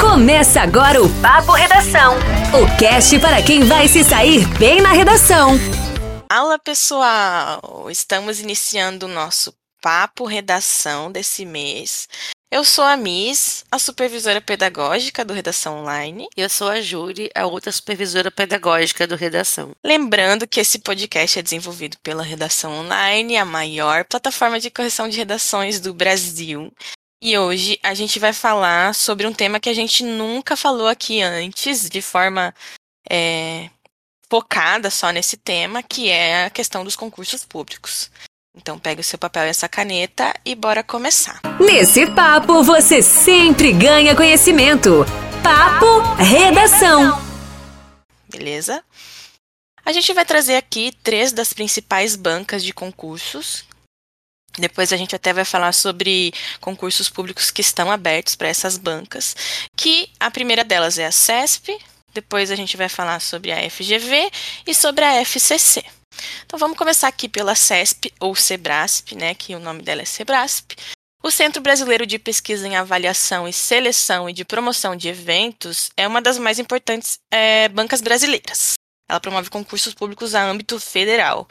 Começa agora o Papo Redação. O cast para quem vai se sair bem na redação. Fala pessoal! Estamos iniciando o nosso Papo Redação desse mês. Eu sou a Miss, a supervisora pedagógica do Redação Online. Eu sou a Júri, a outra supervisora pedagógica do Redação. Lembrando que esse podcast é desenvolvido pela Redação Online, a maior plataforma de correção de redações do Brasil. E hoje a gente vai falar sobre um tema que a gente nunca falou aqui antes, de forma é, focada só nesse tema, que é a questão dos concursos públicos. Então pegue o seu papel e essa caneta e bora começar. Nesse papo você sempre ganha conhecimento. Papo Redação. Beleza? A gente vai trazer aqui três das principais bancas de concursos depois a gente até vai falar sobre concursos públicos que estão abertos para essas bancas, que a primeira delas é a CESP, depois a gente vai falar sobre a FGV e sobre a FCC. Então vamos começar aqui pela CESP ou Sebrasp, né, que o nome dela é Sebrasp. O Centro Brasileiro de Pesquisa em Avaliação e Seleção e de Promoção de Eventos é uma das mais importantes é, bancas brasileiras. Ela promove concursos públicos a âmbito federal.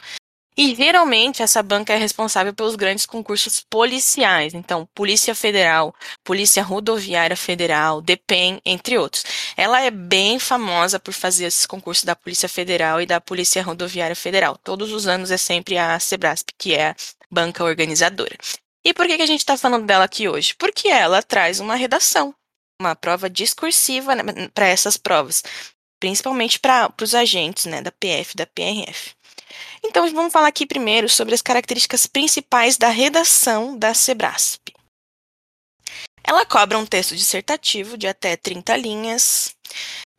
E geralmente essa banca é responsável pelos grandes concursos policiais, então Polícia Federal, Polícia Rodoviária Federal, DEPEN, entre outros. Ela é bem famosa por fazer esses concursos da Polícia Federal e da Polícia Rodoviária Federal. Todos os anos é sempre a Sebrasp, que é a banca organizadora. E por que, a gente está falando dela aqui hoje? Porque ela traz uma redação, uma prova discursiva né, para essas provas, principalmente para os agentes né, da PF, da PRF. Então, vamos falar aqui primeiro sobre as características principais da redação da Sebrasp. Ela cobra um texto dissertativo de até 30 linhas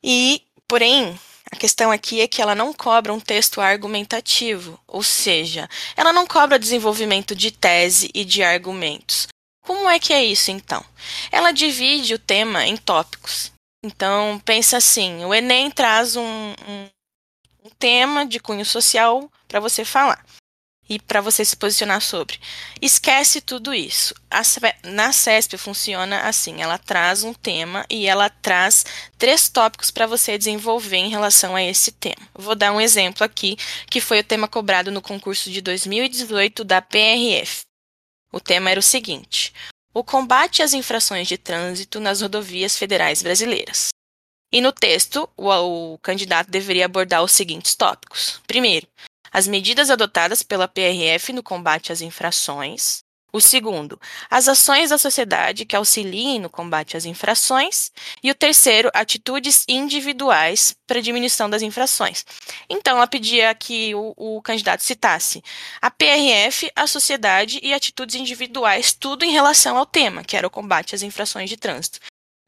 e, porém, a questão aqui é que ela não cobra um texto argumentativo, ou seja, ela não cobra desenvolvimento de tese e de argumentos. Como é que é isso então? Ela divide o tema em tópicos. Então, pensa assim: o Enem traz um, um um tema de cunho social para você falar e para você se posicionar sobre. Esquece tudo isso. A, na CESP funciona assim: ela traz um tema e ela traz três tópicos para você desenvolver em relação a esse tema. Vou dar um exemplo aqui, que foi o tema cobrado no concurso de 2018 da PRF. O tema era o seguinte: o combate às infrações de trânsito nas rodovias federais brasileiras. E no texto, o, o candidato deveria abordar os seguintes tópicos. Primeiro, as medidas adotadas pela PRF no combate às infrações. O segundo, as ações da sociedade que auxiliem no combate às infrações. E o terceiro, atitudes individuais para diminuição das infrações. Então, ela pedia que o, o, candidato citasse a PRF, a sociedade e atitudes individuais, tudo em relação ao tema, que era o combate às infrações de trânsito.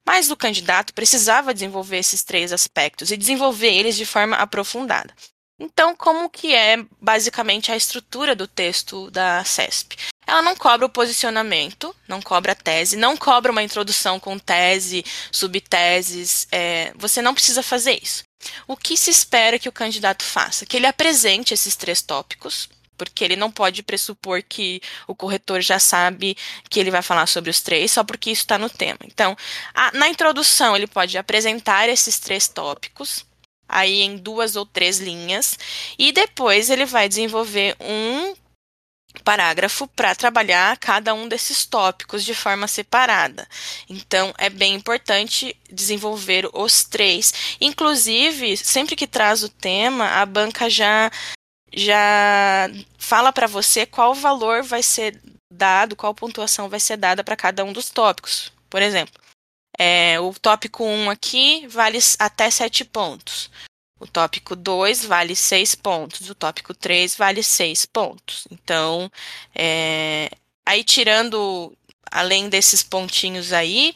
Mas o candidato precisava desenvolver esses três aspectos e desenvolver eles de forma aprofundada. Então, como que é basicamente a estrutura do texto da CESP? Ela não cobra o posicionamento, não cobra a tese, não cobra uma introdução com tese, subteses. É, você não precisa fazer isso. O que se espera que o candidato faça? Que ele apresente esses três tópicos, porque ele não pode pressupor que o corretor já sabe que ele vai falar sobre os três só porque isso está no tema. Então, a, na introdução, ele pode apresentar esses três tópicos, aí em duas ou três linhas, e depois ele vai desenvolver um parágrafo para trabalhar cada um desses tópicos de forma separada. Então, é bem importante desenvolver os três. Inclusive, sempre que traz o tema, a banca já já fala para você qual valor vai ser dado, qual pontuação vai ser dada para cada um dos tópicos. Por exemplo, é, o tópico 1 aqui vale até 7 pontos. O tópico 2 vale 6 pontos. O tópico 3 vale 6 pontos. Então, é, aí tirando, além desses pontinhos aí,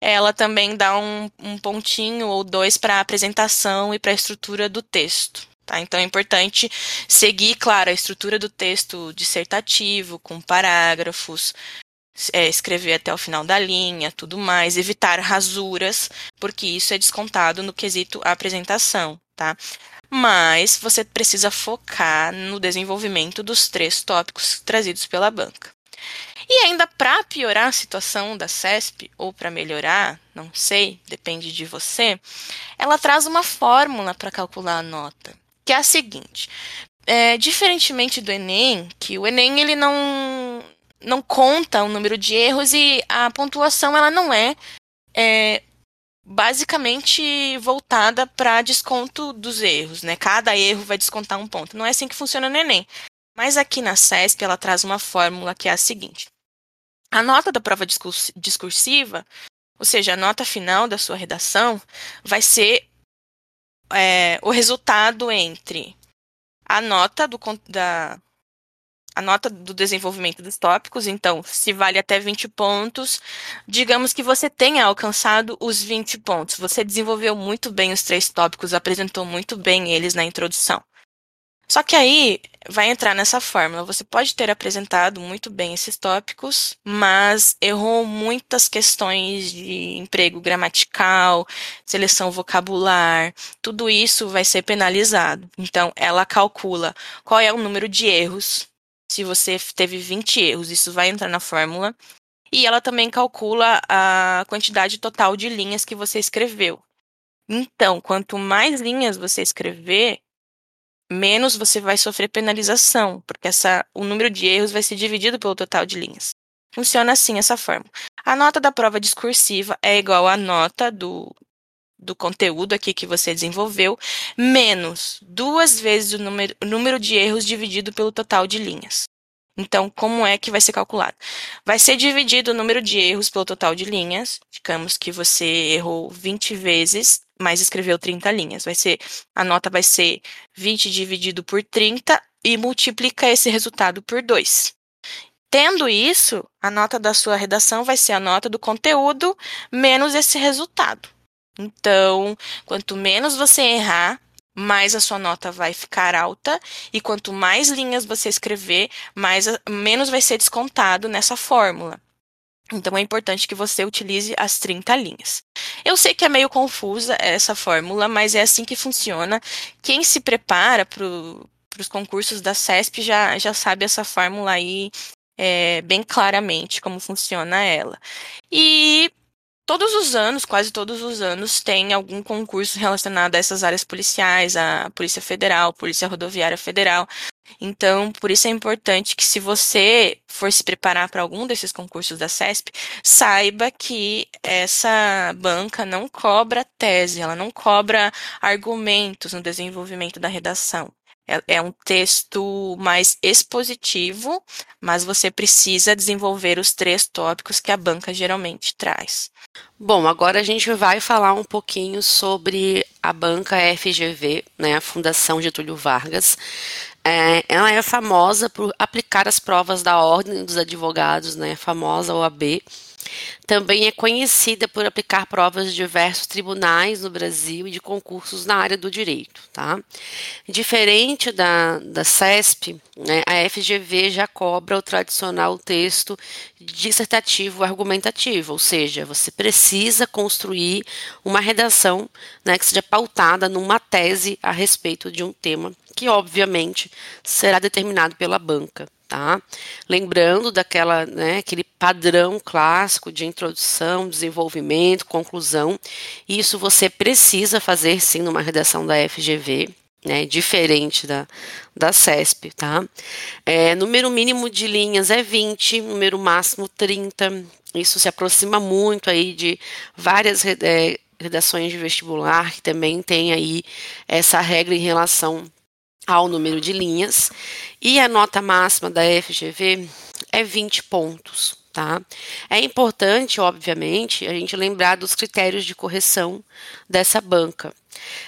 ela também dá um, um pontinho ou dois para a apresentação e para a estrutura do texto. Tá? Então é importante seguir, claro, a estrutura do texto dissertativo, com parágrafos, é, escrever até o final da linha, tudo mais, evitar rasuras, porque isso é descontado no quesito apresentação, tá? Mas você precisa focar no desenvolvimento dos três tópicos trazidos pela banca. E ainda para piorar a situação da CESP, ou para melhorar, não sei, depende de você, ela traz uma fórmula para calcular a nota, que é a seguinte. É, diferentemente do Enem, que o Enem ele não, não conta o número de erros e a pontuação ela não é, é basicamente voltada para desconto dos erros, né? Cada erro vai descontar um ponto. Não é assim que funciona no Enem. Mas aqui na CESP ela traz uma fórmula que é a seguinte: a nota da prova discursiva, ou seja, a nota final da sua redação, vai ser é, o resultado entre a nota do, da, a nota do desenvolvimento dos tópicos, então, se vale até 20 pontos, digamos que você tenha alcançado os 20 pontos. Você desenvolveu muito bem os três tópicos, apresentou muito bem eles na introdução. Só que aí vai entrar nessa fórmula. Você pode ter apresentado muito bem esses tópicos, mas errou muitas questões de emprego gramatical, seleção vocabular, tudo isso vai ser penalizado. Então, ela calcula qual é o número de erros. Se você teve 20 erros, isso vai entrar na fórmula. E ela também calcula a quantidade total de linhas que você escreveu. Então, quanto mais linhas você escrever, menos você vai sofrer penalização, porque essa, o número de erros vai ser dividido pelo total de linhas. Funciona assim essa fórmula. A nota da prova discursiva é igual à nota do, do conteúdo aqui que você desenvolveu, menos duas vezes o número, o número de erros dividido pelo total de linhas. Então, como é que vai ser calculado? Vai ser dividido o número de erros pelo total de linhas. Digamos que você errou 20 vezes, mas escreveu 30 linhas. Vai ser a nota vai ser 20 dividido por 30 e multiplica esse resultado por 2. Tendo isso, a nota da sua redação vai ser a nota do conteúdo menos esse resultado. Então, quanto menos você errar, mais a sua nota vai ficar alta e quanto mais linhas você escrever, mais menos vai ser descontado nessa fórmula. Então é importante que você utilize as 30 linhas. Eu sei que é meio confusa essa fórmula, mas é assim que funciona. Quem se prepara para os concursos da CESP já, já sabe essa fórmula aí é, bem claramente como funciona ela. E todos os anos, quase todos os anos, tem algum concurso relacionado a essas áreas policiais, a Polícia Federal, Polícia Rodoviária Federal. Então, por isso é importante que se você for se preparar para algum desses concursos da CESP, saiba que essa banca não cobra tese, ela não cobra argumentos no desenvolvimento da redação. É, é um texto mais expositivo, mas você precisa desenvolver os três tópicos que a banca geralmente traz. Bom, agora a gente vai falar um pouquinho sobre a banca FGV, né, a Fundação Getúlio Vargas. É, ela é famosa por aplicar as provas da Ordem dos Advogados, né, famosa OAB, também é conhecida por aplicar provas de diversos tribunais no Brasil e de concursos na área do direito. Tá? Diferente da, da CESP, né, a FGV já cobra o tradicional texto dissertativo argumentativo, ou seja, você precisa construir uma redação né, que seja pautada numa tese a respeito de um tema que, obviamente, será determinado pela banca tá? Lembrando daquela, né, aquele padrão clássico de introdução, desenvolvimento, conclusão. Isso você precisa fazer sim numa redação da FGV, né, diferente da, da CESP, tá? É, número mínimo de linhas é 20, número máximo 30. Isso se aproxima muito aí de várias é, redações de vestibular que também tem aí essa regra em relação ao número de linhas, e a nota máxima da FGV é 20 pontos. Tá? É importante, obviamente, a gente lembrar dos critérios de correção dessa banca.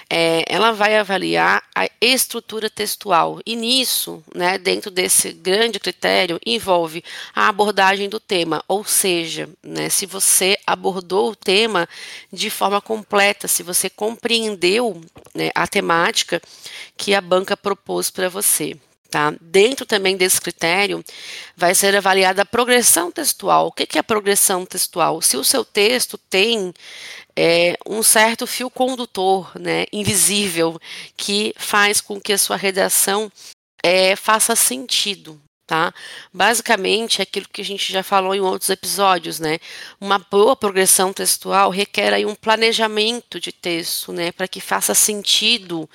É, ela vai avaliar a estrutura textual e nisso, né, dentro desse grande critério, envolve a abordagem do tema, ou seja, né, se você abordou o tema de forma completa, se você compreendeu né, a temática que a banca propôs para você. Tá? Dentro também desse critério, vai ser avaliada a progressão textual. O que é a progressão textual? Se o seu texto tem é, um certo fio condutor, né, invisível, que faz com que a sua redação é, faça sentido. Tá? Basicamente, é aquilo que a gente já falou em outros episódios, né? Uma boa progressão textual requer aí um planejamento de texto, né? Para que faça sentido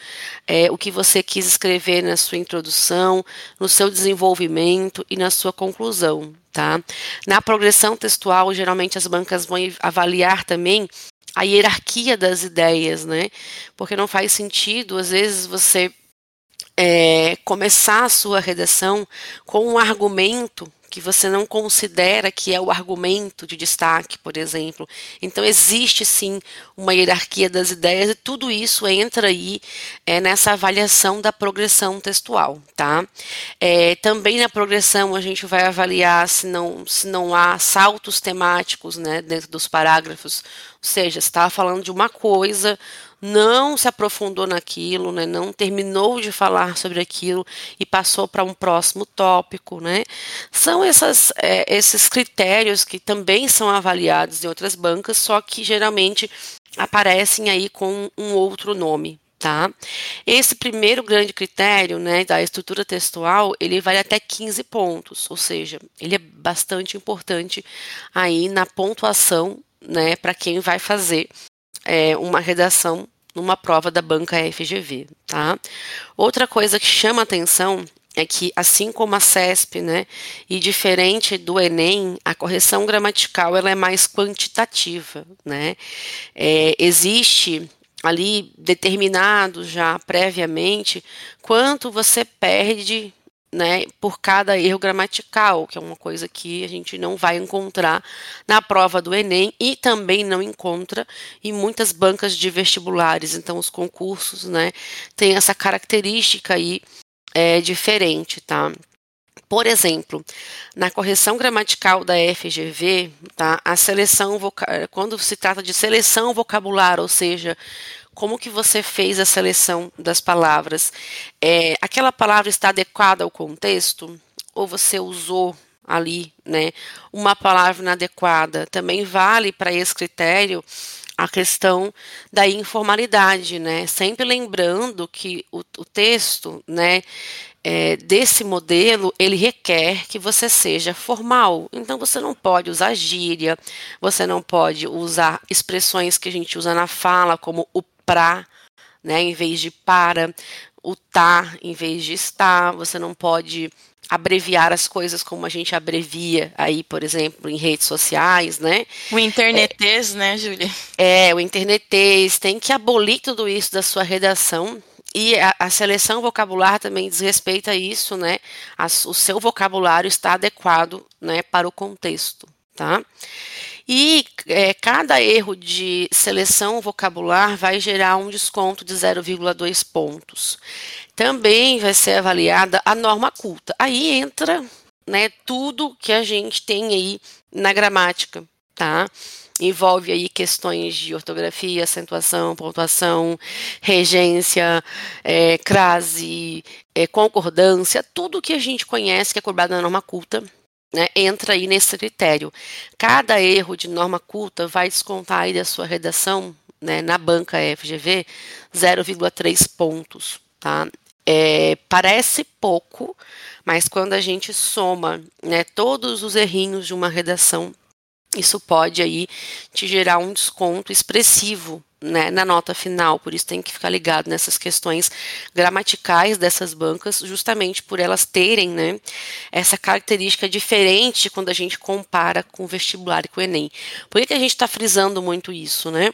é, o que você quis escrever na sua introdução, no seu desenvolvimento e na sua conclusão, tá? Na progressão textual, geralmente as bancas vão avaliar também a hierarquia das ideias, né? Porque não faz sentido, às vezes, você é, começar a sua redação com um argumento que você não considera que é o argumento de destaque, por exemplo. Então, existe sim uma hierarquia das ideias e tudo isso entra aí é, nessa avaliação da progressão textual, tá? É, também na progressão a gente vai avaliar se não, se não há saltos temáticos né, dentro dos parágrafos, ou seja, estava falando de uma coisa, não se aprofundou naquilo, né, não terminou de falar sobre aquilo e passou para um próximo tópico, né? São essas, é, esses critérios que também são avaliados em outras bancas, só que geralmente aparecem aí com um outro nome, tá? Esse primeiro grande critério, né, da estrutura textual, ele vale até 15 pontos, ou seja, ele é bastante importante aí na pontuação, né, para quem vai fazer é, uma redação numa prova da banca FGV, tá? Outra coisa que chama atenção é que, assim como a CESP, né, e diferente do Enem, a correção gramatical ela é mais quantitativa, né? É, existe ali determinado já previamente quanto você perde né, por cada erro gramatical, que é uma coisa que a gente não vai encontrar na prova do Enem e também não encontra em muitas bancas de vestibulares. Então, os concursos, né, têm essa característica aí é, diferente, tá? Por exemplo, na correção gramatical da FGV, tá, a seleção quando se trata de seleção vocabular, ou seja, como que você fez a seleção das palavras? É, aquela palavra está adequada ao contexto? Ou você usou ali, né, uma palavra inadequada? Também vale para esse critério a questão da informalidade, né? Sempre lembrando que o, o texto, né, é, desse modelo, ele requer que você seja formal. Então, você não pode usar gíria, você não pode usar expressões que a gente usa na fala, como o pra, né, em vez de para, o tá em vez de estar, você não pode abreviar as coisas como a gente abrevia aí, por exemplo, em redes sociais, né? O internetês, é, né, Júlia? É, o internetês, tem que abolir tudo isso da sua redação e a, a, seleção vocabular também diz respeito a isso, né? As, o seu vocabulário está adequado, né, para o contexto, tá? E é, cada erro de seleção vocabular vai gerar um desconto de 0,2 pontos. Também vai ser avaliada a norma culta. Aí entra né, tudo que a gente tem aí na gramática, tá? Envolve aí questões de ortografia, acentuação, pontuação, regência, é, crase, é, concordância, tudo que a gente conhece que é cobrado na norma culta né, entra aí nesse critério. Cada erro de norma culta vai descontar aí da sua redação, né, na banca FGV, 0,3 pontos, tá? É, parece pouco, mas quando a gente soma né, todos os errinhos de uma redação, isso pode aí te gerar um desconto expressivo né, na nota final, por isso tem que ficar ligado nessas questões gramaticais dessas bancas, justamente por elas terem né, essa característica diferente quando a gente compara com o vestibular e com o Enem. Por que, que a gente está frisando muito isso? Né?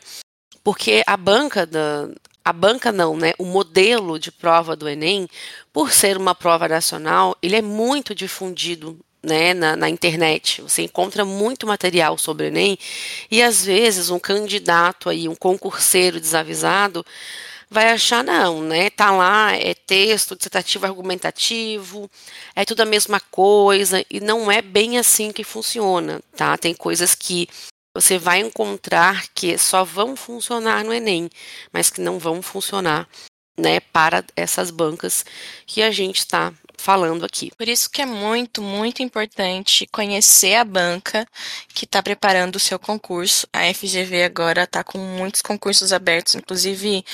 Porque a banca da. A banca não, né? O modelo de prova do Enem, por ser uma prova nacional, ele é muito difundido né, na, na, internet. Você encontra muito material sobre o Enem e às vezes um candidato aí, um concurseiro desavisado, vai achar não, né? Tá lá, é texto dissertativo argumentativo, é tudo a mesma coisa e não é bem assim que funciona, tá? Tem coisas que você vai encontrar que só vão funcionar no Enem, mas que não vão funcionar, né, para essas bancas que a gente está falando aqui. Por isso que é muito, muito importante conhecer a banca que está preparando o seu concurso. A FGV agora está com muitos concursos abertos, inclusive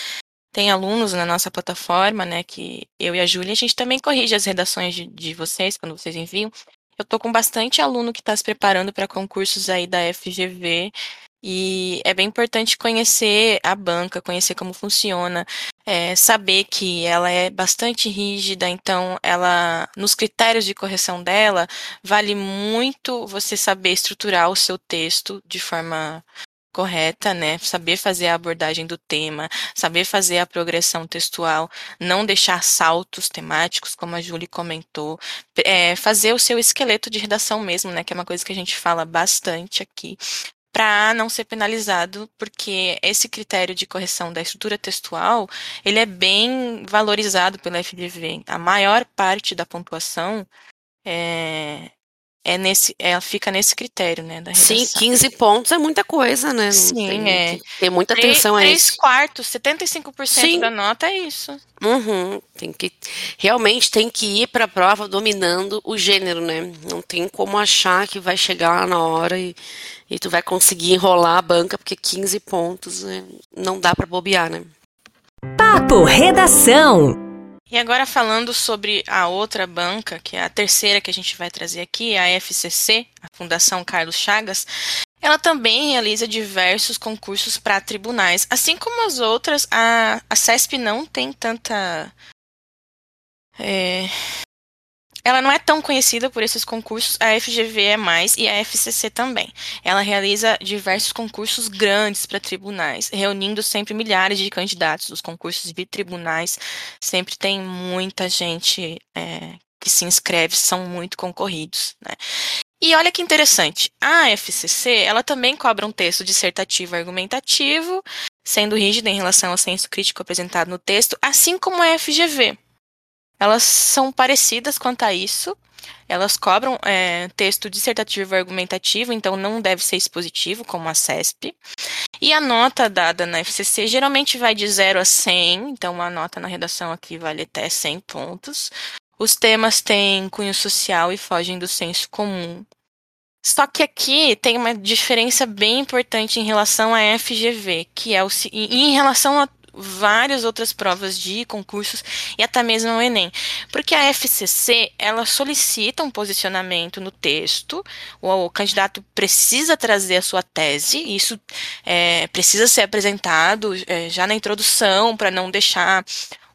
tem alunos na nossa plataforma, né, que eu e a Júlia, a gente também corrige as redações de, de vocês quando vocês enviam. Eu tô com bastante aluno que está se preparando para concursos aí da FGV e é bem importante conhecer a banca, conhecer como funciona, é, saber que ela é bastante rígida, então ela, nos critérios de correção dela, vale muito você saber estruturar o seu texto de forma correta, né? Saber fazer a abordagem do tema, saber fazer a progressão textual, não deixar saltos temáticos, como a Julie comentou, é, fazer o seu esqueleto de redação mesmo, né? Que é uma coisa que a gente fala bastante aqui para não ser penalizado, porque esse critério de correção da estrutura textual, ele é bem valorizado pela FGV. A maior parte da pontuação é, é nesse, é, fica nesse critério, né, da redação. Sim, 15 pontos é muita coisa, né? Não Sim, tem, é. Tem muita atenção a isso. 3 quartos, 75% Sim. da nota é isso. Uhum, tem que, realmente tem que ir para a prova dominando o gênero, né? Não tem como achar que vai chegar na hora e, e tu vai conseguir enrolar a banca, porque 15 pontos né, não dá para bobear, né? Papo Redação e agora falando sobre a outra banca, que é a terceira que a gente vai trazer aqui, a FCC, a Fundação Carlos Chagas, ela também realiza diversos concursos para tribunais. Assim como as outras, a, a CESP não tem tanta é, ela não é tão conhecida por esses concursos, a FGV é mais e a FCC também. Ela realiza diversos concursos grandes para tribunais, reunindo sempre milhares de candidatos. Os concursos de tribunais sempre tem muita gente é, que se inscreve, são muito concorridos. Né? E olha que interessante, a FCC ela também cobra um texto dissertativo argumentativo, sendo rígida em relação ao senso crítico apresentado no texto, assim como a FGV elas são parecidas quanto a isso. Elas cobram é, texto dissertativo argumentativo, então não deve ser expositivo, como a CESP. E a nota dada na FCC geralmente vai de 0 a 100, então a nota na redação aqui vale até 100 pontos. Os temas têm cunho social e fogem do senso comum. Só que aqui tem uma diferença bem importante em relação à FGV, que é o em relação a várias outras provas de concursos e até mesmo o Enem. Porque a FCC, ela solicita um posicionamento no texto, o, o candidato precisa trazer a sua tese, isso é, precisa ser apresentado é, já na introdução, para não deixar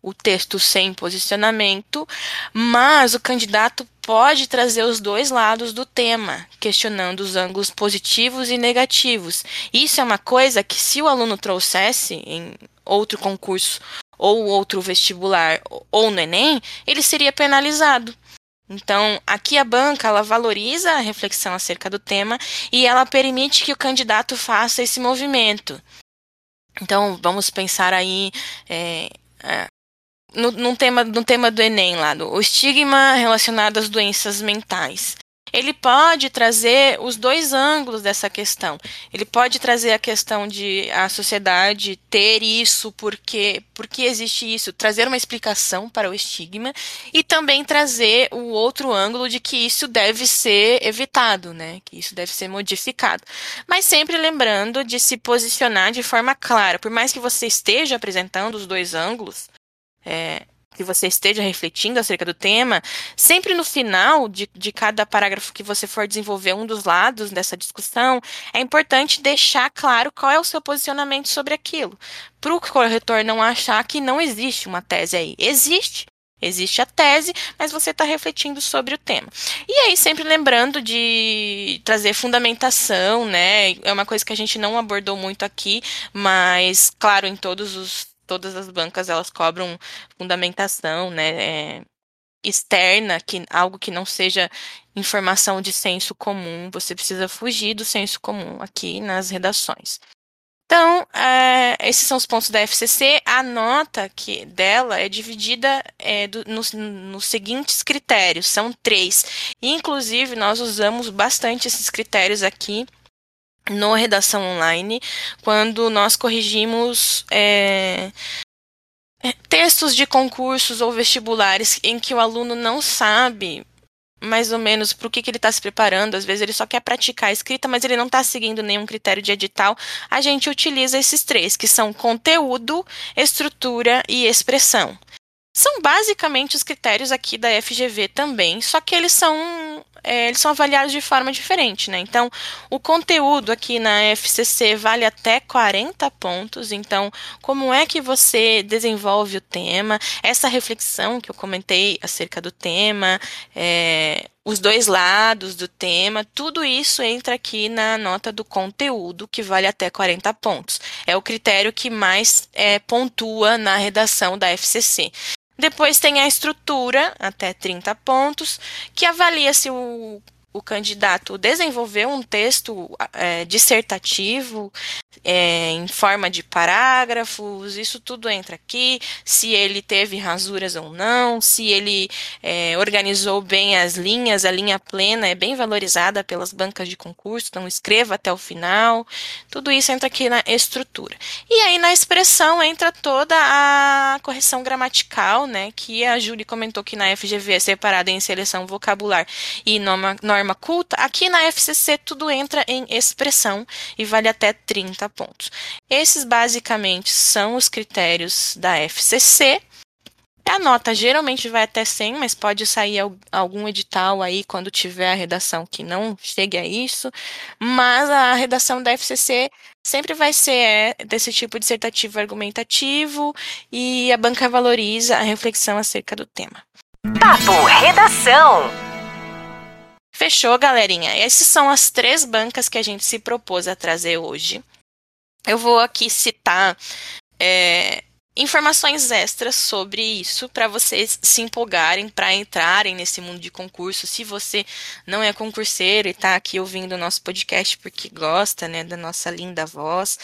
o texto sem posicionamento, mas o candidato pode trazer os dois lados do tema, questionando os ângulos positivos e negativos. Isso é uma coisa que, se o aluno trouxesse em outro concurso ou outro vestibular ou no Enem, ele seria penalizado. Então, aqui a banca ela valoriza a reflexão acerca do tema e ela permite que o candidato faça esse movimento. Então, vamos pensar aí é, é, no, no, tema, no tema do Enem lá, do, o estigma relacionado às doenças mentais ele pode trazer os dois ângulos dessa questão. Ele pode trazer a questão de a sociedade ter isso, porque, porque existe isso, trazer uma explicação para o estigma e também trazer o outro ângulo de que isso deve ser evitado, né? Que isso deve ser modificado. Mas sempre lembrando de se posicionar de forma clara. Por mais que você esteja apresentando os dois ângulos, é, que você esteja refletindo acerca do tema, sempre no final de, de cada parágrafo que você for desenvolver um dos lados dessa discussão, é importante deixar claro qual é o seu posicionamento sobre aquilo. Para o corretor não achar que não existe uma tese aí. Existe. Existe a tese, mas você está refletindo sobre o tema. E aí, sempre lembrando de trazer fundamentação, né? É uma coisa que a gente não abordou muito aqui, mas, claro, em todos os todas as bancas elas cobram fundamentação, né, é, externa, que algo que não seja informação de senso comum, você precisa fugir do senso comum aqui nas redações. Então, é, esses são os pontos da FCC. A nota que dela é dividida é, do, nos, nos seguintes critérios, são três. Inclusive, nós usamos bastante esses critérios aqui no Redação Online, quando nós corrigimos é, textos de concursos ou vestibulares em que o aluno não sabe mais ou menos para o que, que ele está se preparando. Às vezes ele só quer praticar a escrita, mas ele não está seguindo nenhum critério de edital. A gente utiliza esses três, que são conteúdo, estrutura e expressão. São basicamente os critérios aqui da FGV também, só que eles são é, eles são avaliados de forma diferente, né? Então, o conteúdo aqui na FCC vale até 40 pontos. Então, como é que você desenvolve o tema? Essa reflexão que eu comentei acerca do tema, é, os dois lados do tema, tudo isso entra aqui na nota do conteúdo, que vale até 40 pontos. É o critério que mais é, pontua na redação da FCC. Depois tem a estrutura, até 30 pontos, que avalia se o, o candidato desenvolveu um texto é, dissertativo é, em forma de parágrafos, isso tudo entra aqui, se ele teve rasuras ou não, se ele é, organizou bem as linhas, a linha plena é bem valorizada pelas bancas de concurso, então escreva até o final, tudo isso entra aqui na estrutura. E aí na expressão entra toda a correção gramatical, né, que a Júlia comentou que na FGV é separada em seleção vocabular e norma, norma culta, aqui na FCC tudo entra em expressão e vale até 30 pontos. Esses basicamente são os critérios da FCC. A nota geralmente vai até 100, mas pode sair algum edital aí quando tiver a redação que não chegue a isso. Mas a redação da FCC sempre vai ser é, desse tipo dissertativo argumentativo e a banca valoriza a reflexão acerca do tema. Papo Redação. Fechou, galerinha? Essas são as três bancas que a gente se propôs a trazer hoje. Eu vou aqui citar é, informações extras sobre isso para vocês se empolgarem para entrarem nesse mundo de concurso. Se você não é concurseiro e está aqui ouvindo o nosso podcast porque gosta, né, da nossa linda voz,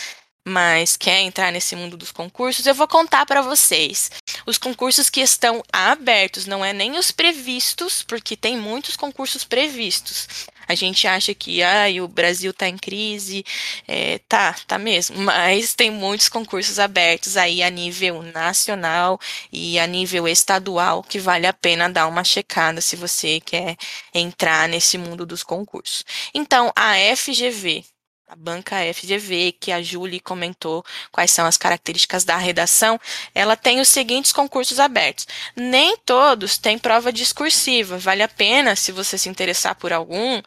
mas quer entrar nesse mundo dos concursos, eu vou contar para vocês. Os concursos que estão abertos, não é nem os previstos, porque tem muitos concursos previstos. A gente acha que ah, o Brasil está em crise, é, tá, tá mesmo, mas tem muitos concursos abertos aí a nível nacional e a nível estadual que vale a pena dar uma checada se você quer entrar nesse mundo dos concursos. Então, a FGV, a banca FGV, que a Julie comentou quais são as características da redação, ela tem os seguintes concursos abertos. Nem todos têm prova discursiva. Vale a pena, se você se interessar por algum,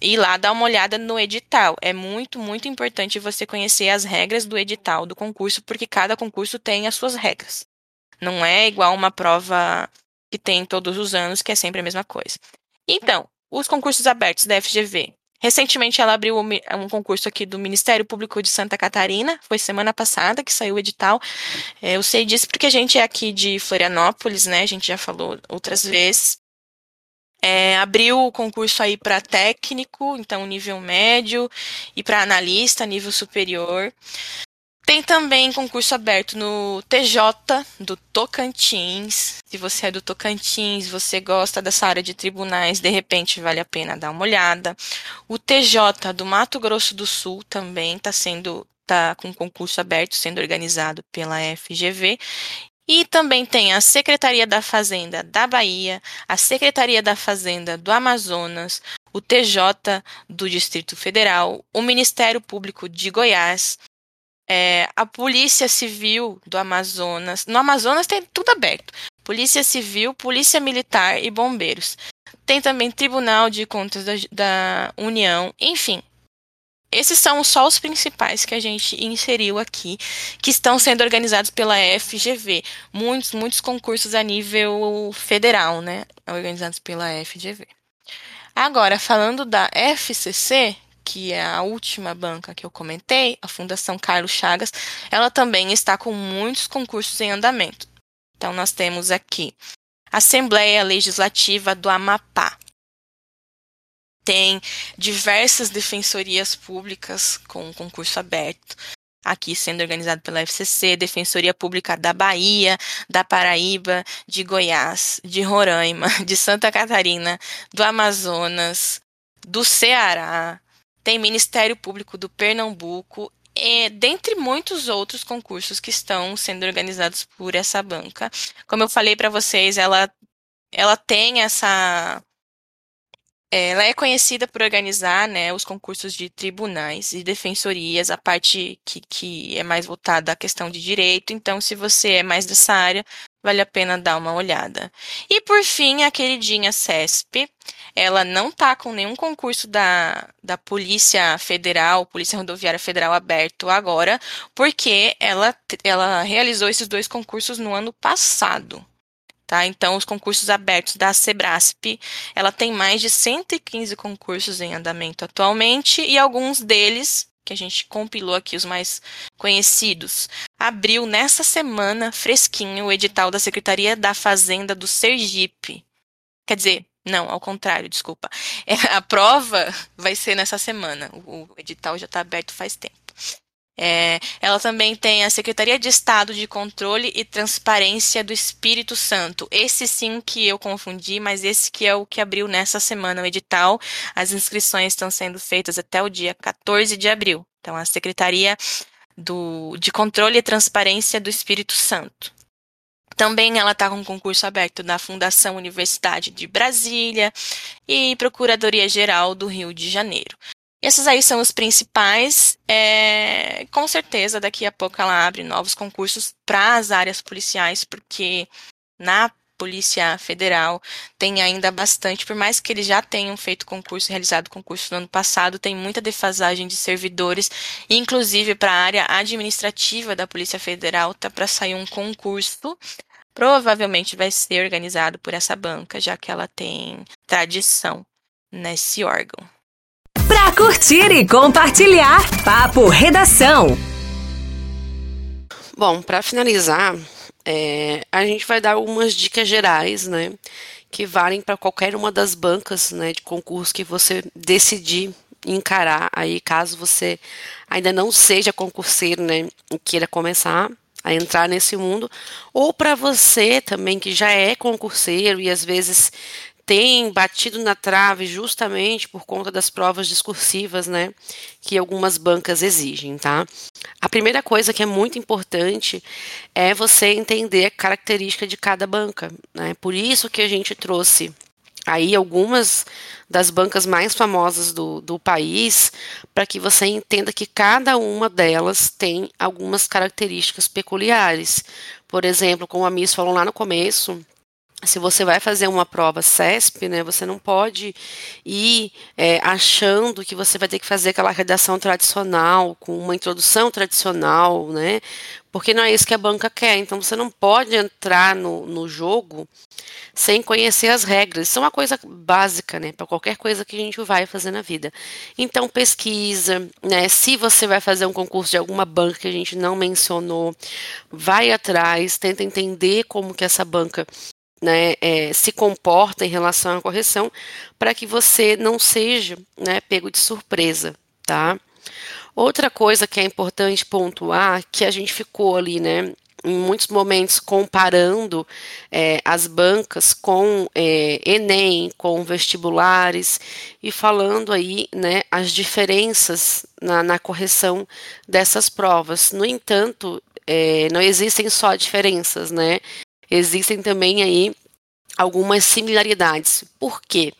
ir lá dar uma olhada no edital. É muito, muito importante você conhecer as regras do edital do concurso, porque cada concurso tem as suas regras. Não é igual uma prova que tem todos os anos, que é sempre a mesma coisa. Então, os concursos abertos da FGV Recentemente ela abriu um concurso aqui do Ministério Público de Santa Catarina, foi semana passada que saiu o edital. É, eu sei disso porque a gente é aqui de Florianópolis, né? A gente já falou outras vezes. É, abriu o concurso aí para técnico, então nível médio, e para analista, nível superior. Tem também concurso aberto no TJ do Tocantins. Se você é do Tocantins, você gosta dessa área de tribunais, de repente vale a pena dar uma olhada. O TJ do Mato Grosso do Sul também está sendo tá com concurso aberto sendo organizado pela FGV. E também tem a Secretaria da Fazenda da Bahia, a Secretaria da Fazenda do Amazonas, o TJ do Distrito Federal, o Ministério Público de Goiás, é, a Polícia Civil do Amazonas. No Amazonas tem tudo aberto: Polícia Civil, Polícia Militar e Bombeiros. Tem também Tribunal de Contas da, da União, enfim. Esses são só os principais que a gente inseriu aqui, que estão sendo organizados pela FGV. Muitos, muitos concursos a nível federal, né? Organizados pela FGV. Agora, falando da FCC, que é a última banca que eu comentei, a Fundação Carlos Chagas, ela também está com muitos concursos em andamento. Então, nós temos aqui Assembleia Legislativa do Amapá. Tem diversas defensorias públicas com concurso aberto, aqui sendo organizado pela FCC, Defensoria Pública da Bahia, da Paraíba, de Goiás, de Roraima, de Santa Catarina, do Amazonas, do Ceará, tem Ministério Público do Pernambuco, e, dentre muitos outros concursos que estão sendo organizados por essa banca. Como eu falei para vocês, ela, ela tem essa Ela é conhecida por organizar né, os concursos de tribunais e defensorias, a parte que, que é mais voltada à questão de direito. Então, se você é mais dessa área, vale a pena dar uma olhada. E por fim, a queridinha CESP. Ela não está com nenhum concurso da, da Polícia Federal, Polícia Rodoviária Federal aberto agora, porque ela, ela realizou esses dois concursos no ano passado. Tá? Então, os concursos abertos da Sebrasp, ela tem mais de 115 concursos em andamento atualmente e alguns deles, que a gente compilou aqui os mais conhecidos, abriu nessa semana, fresquinho, o edital da Secretaria da Fazenda do Sergipe. Quer dizer, não, ao contrário, desculpa. É, a prova vai ser nessa semana. O, o edital já está aberto faz tempo. É, ela também tem a Secretaria de Estado de Controle e Transparência do Espírito Santo. Esse sim que eu confundi, mas esse que é o que abriu nessa semana o edital. As inscrições estão sendo feitas até o dia 14 de abril. Então, a Secretaria do, de Controle e Transparência do Espírito Santo. Também ela está com um concurso aberto da Fundação Universidade de Brasília e Procuradoria Geral do Rio de Janeiro. Esses aí são os principais. É, com certeza, daqui a pouco ela abre novos concursos para as áreas policiais, porque na Polícia Federal tem ainda bastante, por mais que eles já tenham feito concurso, realizado concurso no ano passado, tem muita defasagem de servidores, inclusive para a área administrativa da Polícia Federal, tá para sair um concurso. Provavelmente vai ser organizado por essa banca, já que ela tem tradição nesse órgão. Pra curtir e compartilhar, Papo Redação. Bom, para finalizar, é, a gente vai dar algumas dicas gerais, né? Que valem para qualquer uma das bancas né, de concurso que você decidir encarar aí, caso você ainda não seja concurseiro, né? E queira começar a entrar nesse mundo, ou para você também que já é concurseiro e às vezes tem batido na trave justamente por conta das provas discursivas, né, que algumas bancas exigem, tá? A primeira coisa que é muito importante é você entender a característica de cada banca, né? Por isso que a gente trouxe aí algumas das bancas mais famosas do, do país, para que você entenda que cada uma delas tem algumas características peculiares. Por exemplo, como a Miss falou lá no começo, se você vai fazer uma prova CESP, né, você não pode ir é, achando que você vai ter que fazer aquela redação tradicional, com uma introdução tradicional, né, porque não é isso que a banca quer. Então, você não pode entrar no, no jogo sem conhecer as regras. Isso é uma coisa básica, né, para qualquer coisa que a gente vai fazer na vida. Então, pesquisa, né, se você vai fazer um concurso de alguma banca que a gente não mencionou, vai atrás, tenta entender como que essa banca né, é, se comporta em relação à correção, para que você não seja né, pego de surpresa, tá? Outra coisa que é importante pontuar, que a gente ficou ali, né, em muitos momentos comparando é, as bancas com é, Enem, com vestibulares e falando aí, né, as diferenças na, na correção dessas provas. No entanto, é, não existem só diferenças, né? Existem também aí algumas similaridades. Por quê?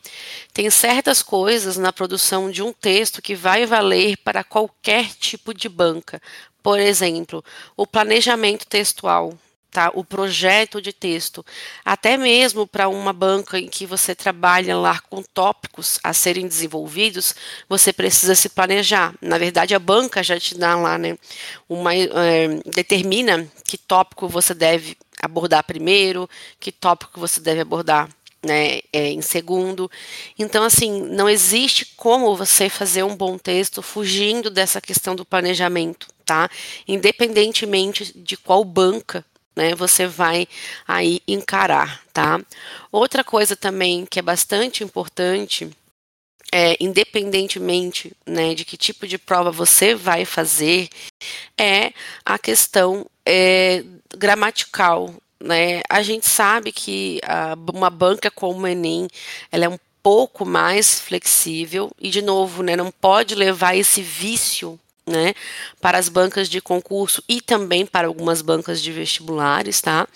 Tem certas coisas na produção de um texto que vai valer para qualquer tipo de banca. Por exemplo, o planejamento textual, tá? O projeto de texto, até mesmo para uma banca em que você trabalha lá com tópicos a serem desenvolvidos, você precisa se planejar. Na verdade, a banca já te dá lá, né? Uma é, determina que tópico você deve abordar primeiro, que tópico você deve abordar né, é, em segundo. Então, assim, não existe como você fazer um bom texto fugindo dessa questão do planejamento, tá? Independentemente de qual banca né, você vai aí encarar, tá? Outra coisa também que é bastante importante é, independentemente né, de que tipo de prova você vai fazer, é a questão é, gramatical. Né? A gente sabe que a, uma banca como o Enem ela é um pouco mais flexível e, de novo, né, não pode levar esse vício né, para as bancas de concurso e também para algumas bancas de vestibulares, tá?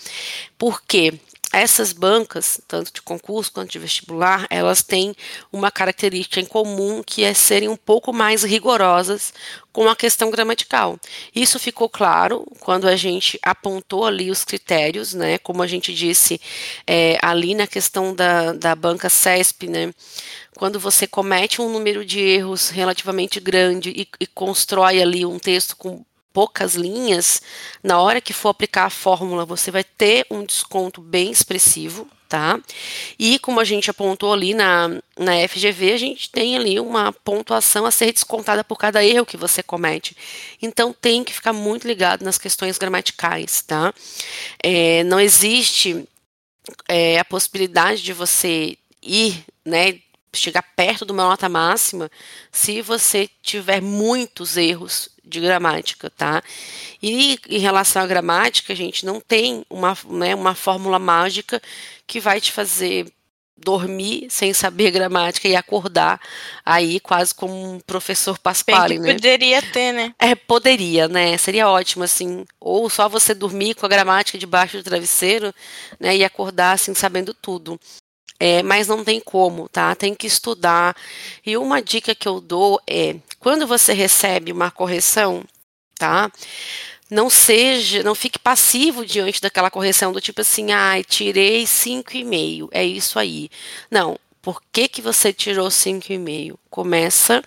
Porque essas bancas, tanto de concurso quanto de vestibular, elas têm uma característica em comum que é serem um pouco mais rigorosas com a questão gramatical. Isso ficou claro quando a gente apontou ali os critérios, né? Como a gente disse é, ali na questão da, da banca CESP, né? Quando você comete um número de erros relativamente grande e, e constrói ali um texto com poucas linhas, na hora que for aplicar a fórmula, você vai ter um desconto bem expressivo, tá? E como a gente apontou ali na, na FGV, a gente tem ali uma pontuação a ser descontada por cada erro que você comete. Então tem que ficar muito ligado nas questões gramaticais, tá? É, não existe é, a possibilidade de você ir, né, chegar perto de uma nota máxima se você tiver muitos erros de gramática, tá? E em relação à gramática, a gente não tem uma, né, uma fórmula mágica que vai te fazer dormir sem saber gramática e acordar aí quase como um professor Pasquale, né? Poderia ter, né? É, poderia, né? Seria ótimo, assim. Ou só você dormir com a gramática debaixo do travesseiro, né? E acordar, assim, sabendo tudo. É, mas não tem como, tá? Tem que estudar. E uma dica que eu dou é, quando você recebe uma correção, tá? Não seja, não fique passivo diante daquela correção do tipo assim, ah, tirei 5,5, é isso aí. Não, por que que você tirou 5,5? Começa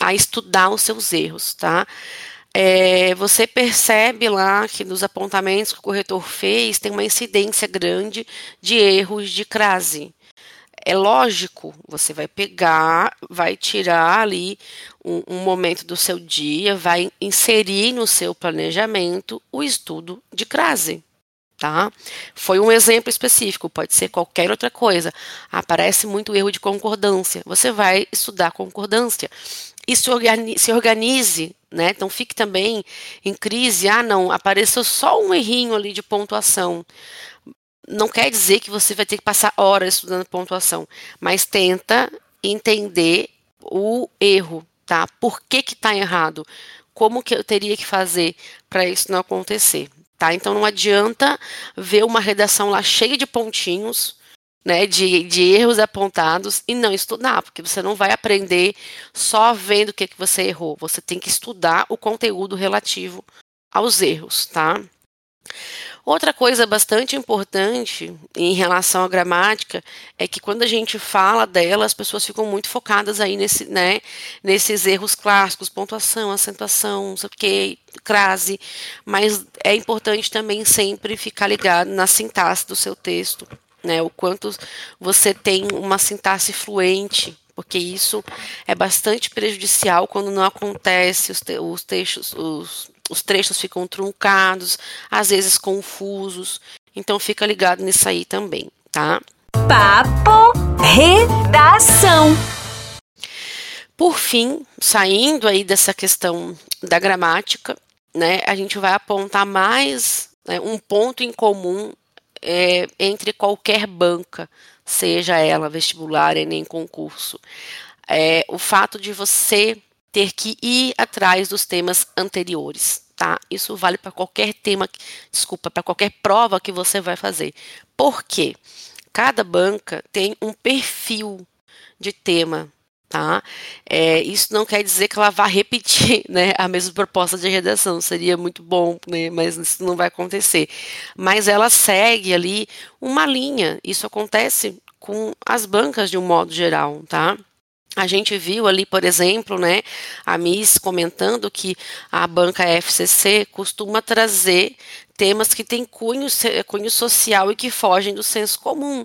a estudar os seus erros, tá? É, você percebe lá que nos apontamentos que o corretor fez tem uma incidência grande de erros de crase é lógico, você vai pegar, vai tirar ali um, um, momento do seu dia, vai inserir no seu planejamento o estudo de crase. Tá? Foi um exemplo específico, pode ser qualquer outra coisa. Aparece muito erro de concordância. Você vai estudar concordância e se organize, se organize né? Então fique também em crise. Ah, não, apareceu só um errinho ali de pontuação não quer dizer que você vai ter que passar horas estudando pontuação, mas tenta entender o erro, tá? Por que que tá errado? Como que eu teria que fazer para isso não acontecer, tá? Então não adianta ver uma redação lá cheia de pontinhos, né, de, de erros apontados e não estudar, porque você não vai aprender só vendo o que, que você errou. Você tem que estudar o conteúdo relativo aos erros, tá? Outra coisa bastante importante em relação à gramática é que quando a gente fala dela, as pessoas ficam muito focadas aí nesse, né, nesses erros clássicos, pontuação, acentuação, não sei o crase, mas é importante também sempre ficar ligado na sintaxe do seu texto, né, o quanto você tem uma sintaxe fluente, porque isso é bastante prejudicial quando não acontece os, te os textos, os os trechos ficam truncados, às vezes confusos. Então fica ligado nisso aí também, tá? Papo Redação. Por fim, saindo aí dessa questão da gramática, né, a gente vai apontar mais né, um ponto em comum é, entre qualquer banca, seja ela vestibular, nem concurso. É, o fato de você ter que ir atrás dos temas anteriores, tá? Isso vale para qualquer tema, desculpa, para qualquer prova que você vai fazer. Por quê? Cada banca tem um perfil de tema, tá? É, isso não quer dizer que ela vá repetir, né, a mesma proposta de redação, seria muito bom, né, mas isso não vai acontecer. Mas ela segue ali uma linha, isso acontece com as bancas de um modo geral, tá? A gente viu ali, por exemplo, né, a Miss comentando que a banca FCC costuma trazer temas que têm cunho, cunho social e que fogem do senso comum.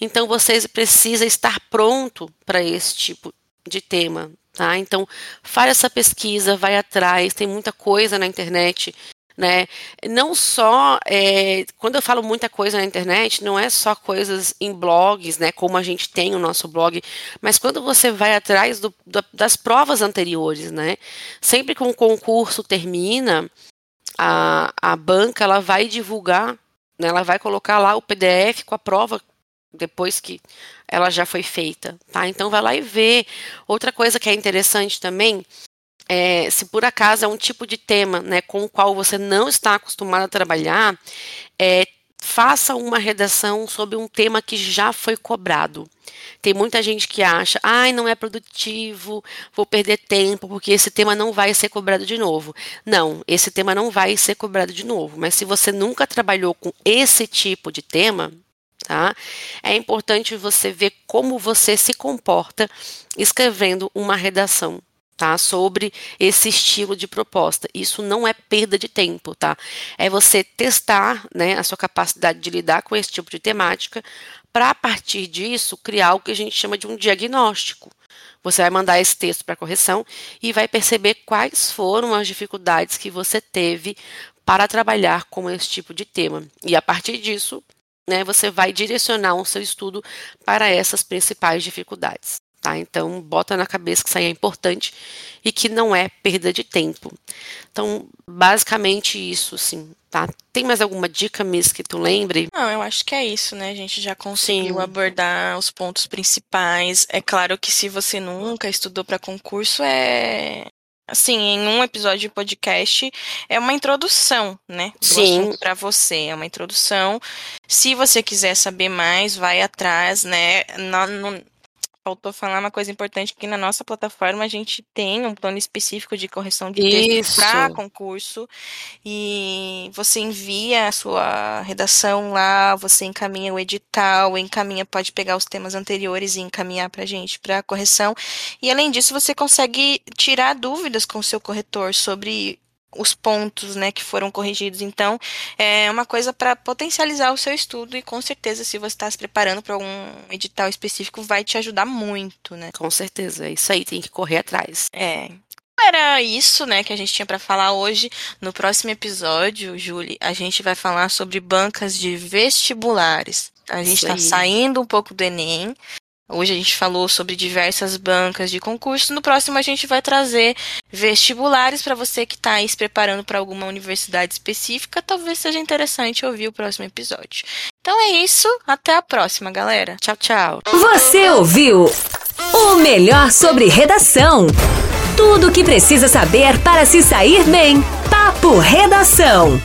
Então, você precisa estar pronto para esse tipo de tema, tá? Então, faz essa pesquisa, vai atrás, tem muita coisa na internet né? Não só é, quando eu falo muita coisa na internet, não é só coisas em blogs, né? Como a gente tem o nosso blog, mas quando você vai atrás do, do, das provas anteriores, né? Sempre que um concurso termina, a, a banca ela vai divulgar, né? Ela vai colocar lá o PDF com a prova depois que ela já foi feita, tá? Então vai lá e vê. Outra coisa que é interessante também é, se por acaso é um tipo de tema né, com o qual você não está acostumado a trabalhar, é, faça uma redação sobre um tema que já foi cobrado. Tem muita gente que acha, ai, não é produtivo, vou perder tempo, porque esse tema não vai ser cobrado de novo. Não, esse tema não vai ser cobrado de novo. Mas se você nunca trabalhou com esse tipo de tema, tá? É importante você ver como você se comporta escrevendo uma redação tá? Sobre esse estilo de proposta. Isso não é perda de tempo, tá? É você testar, né, a sua capacidade de lidar com esse tipo de temática para a partir disso criar o que a gente chama de um diagnóstico. Você vai mandar esse texto para correção e vai perceber quais foram as dificuldades que você teve para trabalhar com esse tipo de tema. E a partir disso, né, você vai direcionar o seu estudo para essas principais dificuldades. Tá? Então, bota na cabeça que isso aí é importante e que não é perda de tempo. Então, basicamente isso, sim, tá? Tem mais alguma dica, Miss, que tu lembre? Não, eu acho que é isso, né? A gente já conseguiu sim. abordar os pontos principais. É claro que se você nunca estudou para concurso, é assim, em um episódio de podcast, é uma introdução, né? Sim. Para você, é uma introdução. Se você quiser saber mais, vai atrás, né? No, no, faltou falar uma coisa importante que na nossa plataforma a gente tem um plano específico de correção de texto para concurso e você envia a sua redação lá, você encaminha o edital, encaminha, pode pegar os temas anteriores e encaminhar para a gente para correção. E além disso, você consegue tirar dúvidas com o seu corretor sobre os pontos né, que foram corrigidos. Então, é uma coisa para potencializar o seu estudo e com certeza, se você está se preparando para algum edital específico, vai te ajudar muito, né? Com certeza, é isso aí tem que correr atrás. É. Era isso, né, que a gente tinha para falar hoje. No próximo episódio, Julie, a gente vai falar sobre bancas de vestibulares. A gente está saindo um pouco do Enem, Hoje a gente falou sobre diversas bancas de concurso. No próximo a gente vai trazer vestibulares para você que está aí se preparando para alguma universidade específica. Talvez seja interessante ouvir o próximo episódio. Então é isso. Até a próxima, galera. Tchau, tchau. Você ouviu o melhor sobre redação. Tudo o que precisa saber para se sair bem. Papo Redação.